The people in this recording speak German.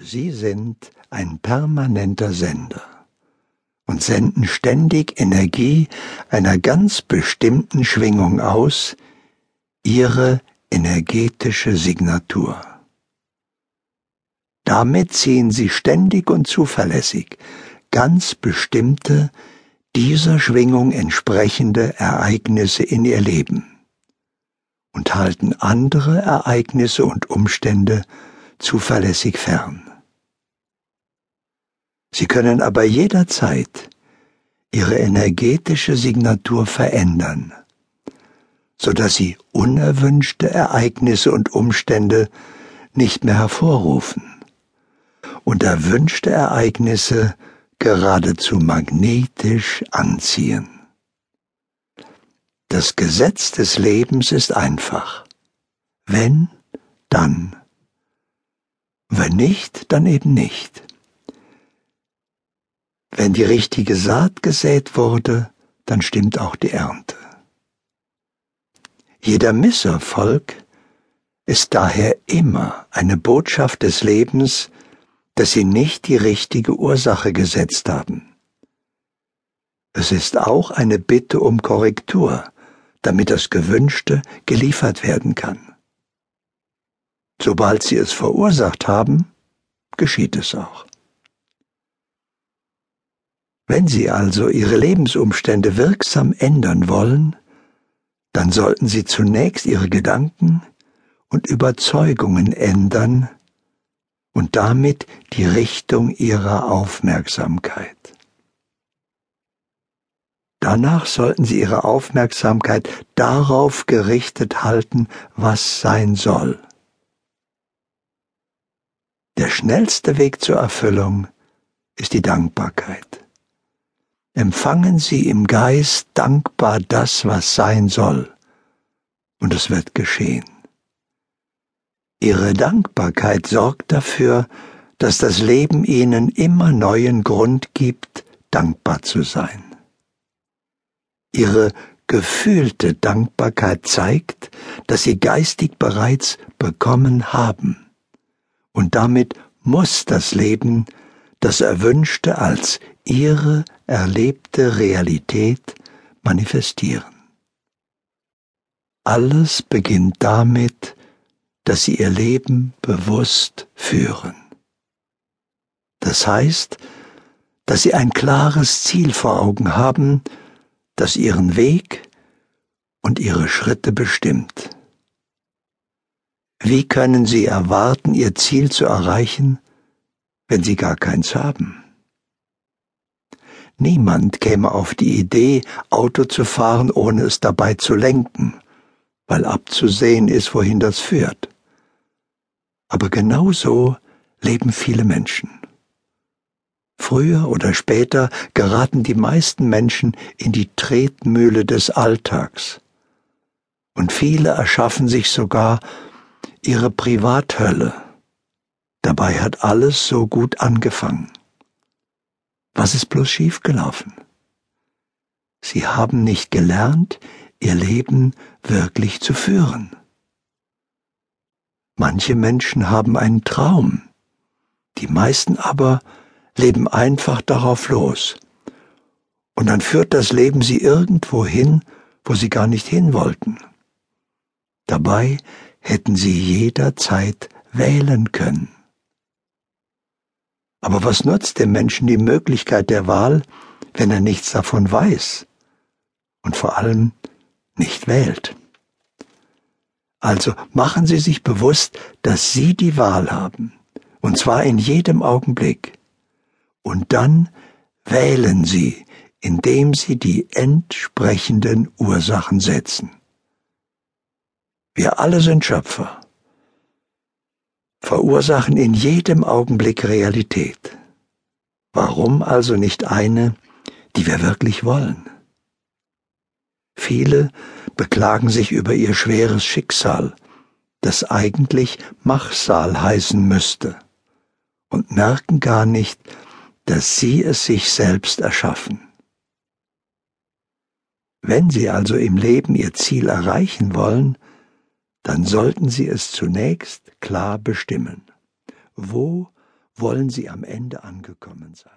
Sie sind ein permanenter Sender und senden ständig Energie einer ganz bestimmten Schwingung aus, ihre energetische Signatur. Damit ziehen sie ständig und zuverlässig ganz bestimmte, dieser Schwingung entsprechende Ereignisse in ihr Leben und halten andere Ereignisse und Umstände zuverlässig fern. Sie können aber jederzeit ihre energetische Signatur verändern, so dass sie unerwünschte Ereignisse und Umstände nicht mehr hervorrufen und erwünschte Ereignisse geradezu magnetisch anziehen. Das Gesetz des Lebens ist einfach. Wenn, dann. Wenn nicht, dann eben nicht. Wenn die richtige Saat gesät wurde, dann stimmt auch die Ernte. Jeder Misserfolg ist daher immer eine Botschaft des Lebens, dass sie nicht die richtige Ursache gesetzt haben. Es ist auch eine Bitte um Korrektur, damit das Gewünschte geliefert werden kann. Sobald sie es verursacht haben, geschieht es auch. Wenn Sie also Ihre Lebensumstände wirksam ändern wollen, dann sollten Sie zunächst Ihre Gedanken und Überzeugungen ändern und damit die Richtung Ihrer Aufmerksamkeit. Danach sollten Sie Ihre Aufmerksamkeit darauf gerichtet halten, was sein soll. Der schnellste Weg zur Erfüllung ist die Dankbarkeit empfangen Sie im Geist dankbar das, was sein soll, und es wird geschehen. Ihre Dankbarkeit sorgt dafür, dass das Leben Ihnen immer neuen Grund gibt, dankbar zu sein. Ihre gefühlte Dankbarkeit zeigt, dass Sie geistig bereits bekommen haben, und damit muss das Leben das Erwünschte als ihre erlebte Realität manifestieren. Alles beginnt damit, dass sie ihr Leben bewusst führen. Das heißt, dass sie ein klares Ziel vor Augen haben, das ihren Weg und ihre Schritte bestimmt. Wie können sie erwarten, ihr Ziel zu erreichen, wenn sie gar keins haben? Niemand käme auf die Idee, Auto zu fahren, ohne es dabei zu lenken, weil abzusehen ist, wohin das führt. Aber genau so leben viele Menschen. Früher oder später geraten die meisten Menschen in die Tretmühle des Alltags. Und viele erschaffen sich sogar ihre Privathölle. Dabei hat alles so gut angefangen. Was ist bloß schiefgelaufen? Sie haben nicht gelernt, ihr Leben wirklich zu führen. Manche Menschen haben einen Traum, die meisten aber leben einfach darauf los. Und dann führt das Leben sie irgendwo hin, wo sie gar nicht hin wollten. Dabei hätten sie jederzeit wählen können. Aber was nutzt dem Menschen die Möglichkeit der Wahl, wenn er nichts davon weiß und vor allem nicht wählt? Also machen Sie sich bewusst, dass Sie die Wahl haben, und zwar in jedem Augenblick. Und dann wählen Sie, indem Sie die entsprechenden Ursachen setzen. Wir alle sind Schöpfer verursachen in jedem Augenblick Realität. Warum also nicht eine, die wir wirklich wollen? Viele beklagen sich über ihr schweres Schicksal, das eigentlich Machsal heißen müsste, und merken gar nicht, dass sie es sich selbst erschaffen. Wenn sie also im Leben ihr Ziel erreichen wollen, dann sollten Sie es zunächst klar bestimmen. Wo wollen sie am Ende angekommen sein.